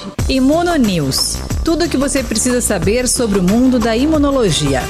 hoje. Imuno News. Tudo o que você precisa saber sobre o mundo da imunologia.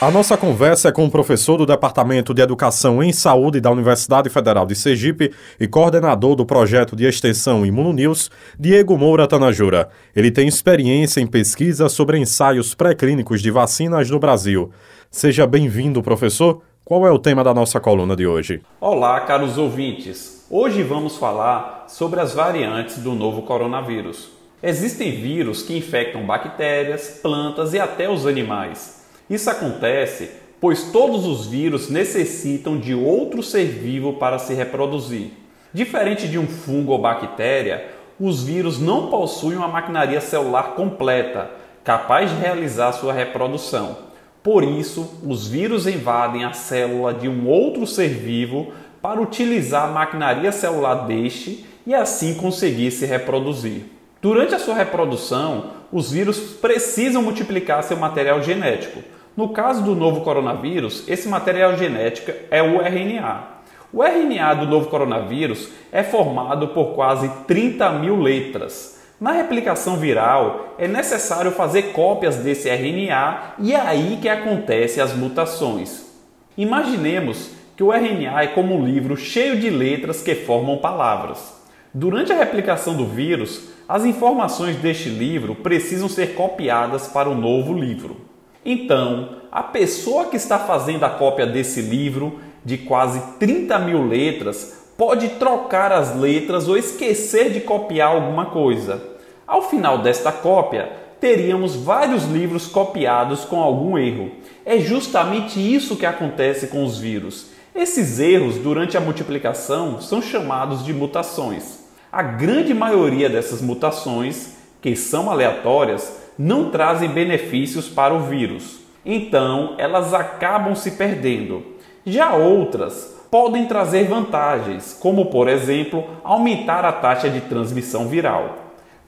A nossa conversa é com o professor do Departamento de Educação em Saúde da Universidade Federal de Sergipe e coordenador do projeto de extensão Imunonews, Diego Moura Tanajura. Ele tem experiência em pesquisa sobre ensaios pré-clínicos de vacinas no Brasil. Seja bem-vindo, professor. Qual é o tema da nossa coluna de hoje? Olá, caros ouvintes. Hoje vamos falar sobre as variantes do novo coronavírus. Existem vírus que infectam bactérias, plantas e até os animais. Isso acontece pois todos os vírus necessitam de outro ser vivo para se reproduzir. Diferente de um fungo ou bactéria, os vírus não possuem uma maquinaria celular completa, capaz de realizar sua reprodução. Por isso, os vírus invadem a célula de um outro ser vivo para utilizar a maquinaria celular deste e assim conseguir se reproduzir. Durante a sua reprodução, os vírus precisam multiplicar seu material genético. No caso do novo coronavírus, esse material genético é o RNA. O RNA do novo coronavírus é formado por quase 30 mil letras. Na replicação viral, é necessário fazer cópias desse RNA e é aí que acontecem as mutações. Imaginemos que o RNA é como um livro cheio de letras que formam palavras. Durante a replicação do vírus, as informações deste livro precisam ser copiadas para o novo livro. Então, a pessoa que está fazendo a cópia desse livro, de quase 30 mil letras, pode trocar as letras ou esquecer de copiar alguma coisa. Ao final desta cópia, teríamos vários livros copiados com algum erro. É justamente isso que acontece com os vírus. Esses erros durante a multiplicação são chamados de mutações. A grande maioria dessas mutações, que são aleatórias, não trazem benefícios para o vírus. Então, elas acabam se perdendo. Já outras podem trazer vantagens, como por exemplo, aumentar a taxa de transmissão viral.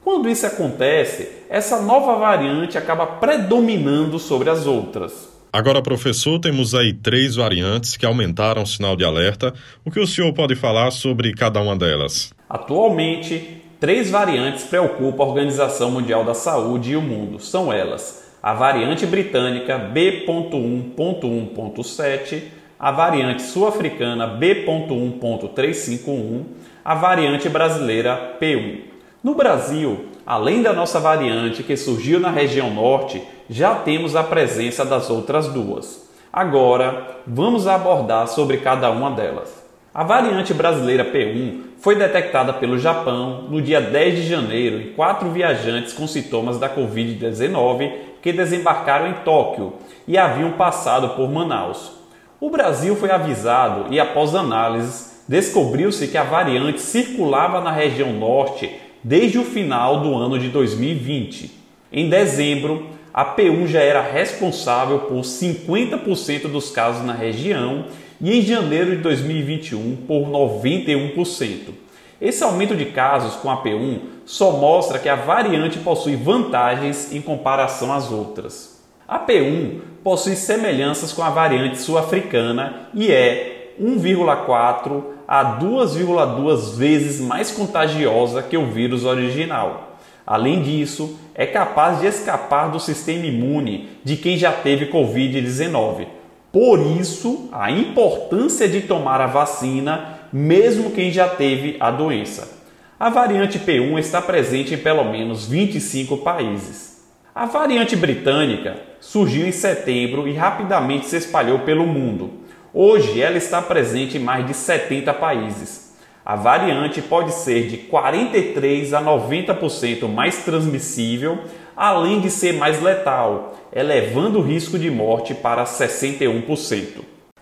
Quando isso acontece, essa nova variante acaba predominando sobre as outras. Agora, professor, temos aí três variantes que aumentaram o sinal de alerta. O que o senhor pode falar sobre cada uma delas? Atualmente, três variantes preocupam a Organização Mundial da Saúde e o mundo. São elas: a variante britânica B.1.1.7, a variante sul-africana B.1.351, a variante brasileira P1. No Brasil, além da nossa variante que surgiu na região norte, já temos a presença das outras duas. Agora, vamos abordar sobre cada uma delas. A variante brasileira P1 foi detectada pelo Japão no dia 10 de janeiro em quatro viajantes com sintomas da Covid-19 que desembarcaram em Tóquio e haviam passado por Manaus. O Brasil foi avisado e, após análises, descobriu-se que a variante circulava na região norte desde o final do ano de 2020. Em dezembro, a P1 já era responsável por 50% dos casos na região e em janeiro de 2021 por 91%. Esse aumento de casos com a P1 só mostra que a variante possui vantagens em comparação às outras. A P1 possui semelhanças com a variante sul-africana e é 1,4 a 2,2 vezes mais contagiosa que o vírus original. Além disso, é capaz de escapar do sistema imune de quem já teve Covid-19, por isso, a importância de tomar a vacina, mesmo quem já teve a doença. A variante P1 está presente em pelo menos 25 países. A variante britânica surgiu em setembro e rapidamente se espalhou pelo mundo. Hoje ela está presente em mais de 70 países. A variante pode ser de 43 a 90% mais transmissível, além de ser mais letal, elevando o risco de morte para 61%.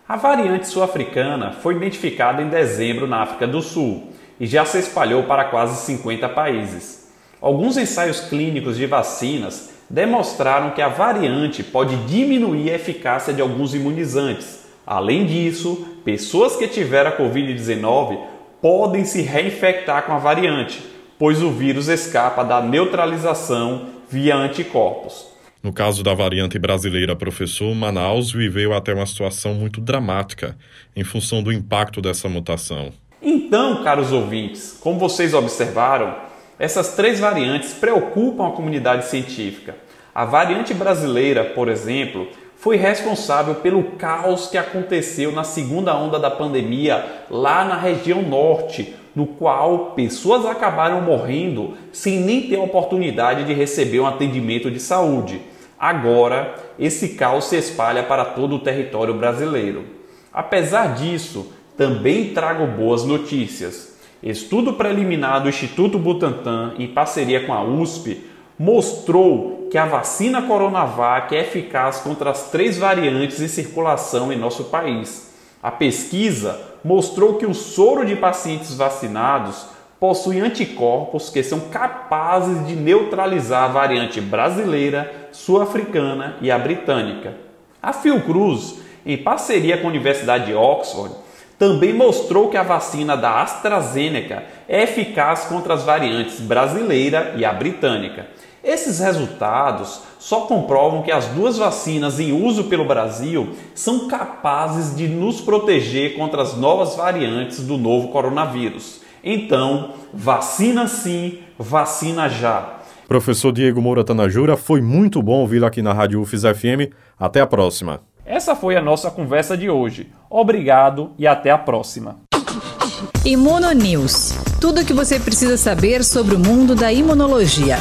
A variante sul-africana foi identificada em dezembro na África do Sul e já se espalhou para quase 50 países. Alguns ensaios clínicos de vacinas demonstraram que a variante pode diminuir a eficácia de alguns imunizantes. Além disso, pessoas que tiveram a Covid-19 podem se reinfectar com a variante, pois o vírus escapa da neutralização via anticorpos. No caso da variante brasileira, professor, Manaus viveu até uma situação muito dramática em função do impacto dessa mutação. Então, caros ouvintes, como vocês observaram, Essas três variantes preocupam a comunidade científica. A variante brasileira, por exemplo, foi responsável pelo caos que aconteceu na segunda onda da pandemia lá na região norte, no qual pessoas acabaram morrendo sem nem ter a oportunidade de receber um atendimento de saúde. Agora, esse caos se espalha para todo o território brasileiro. Apesar disso, também trago boas notícias. Estudo preliminar do Instituto Butantan, em parceria com a USP, mostrou que a vacina Coronavac é eficaz contra as três variantes em circulação em nosso país. A pesquisa mostrou que o soro de pacientes vacinados possui anticorpos que são capazes de neutralizar a variante brasileira, sul-africana e a britânica. A Fiocruz, em parceria com a Universidade de Oxford, também mostrou que a vacina da AstraZeneca é eficaz contra as variantes brasileira e a britânica. Esses resultados só comprovam que as duas vacinas em uso pelo Brasil são capazes de nos proteger contra as novas variantes do novo coronavírus. Então, vacina sim, vacina já. Professor Diego Moura Tanajura, foi muito bom ouvi-lo aqui na Rádio UFIS FM. Até a próxima. Essa foi a nossa conversa de hoje. Obrigado e até a próxima. Imuno News. Tudo o que você precisa saber sobre o mundo da imunologia.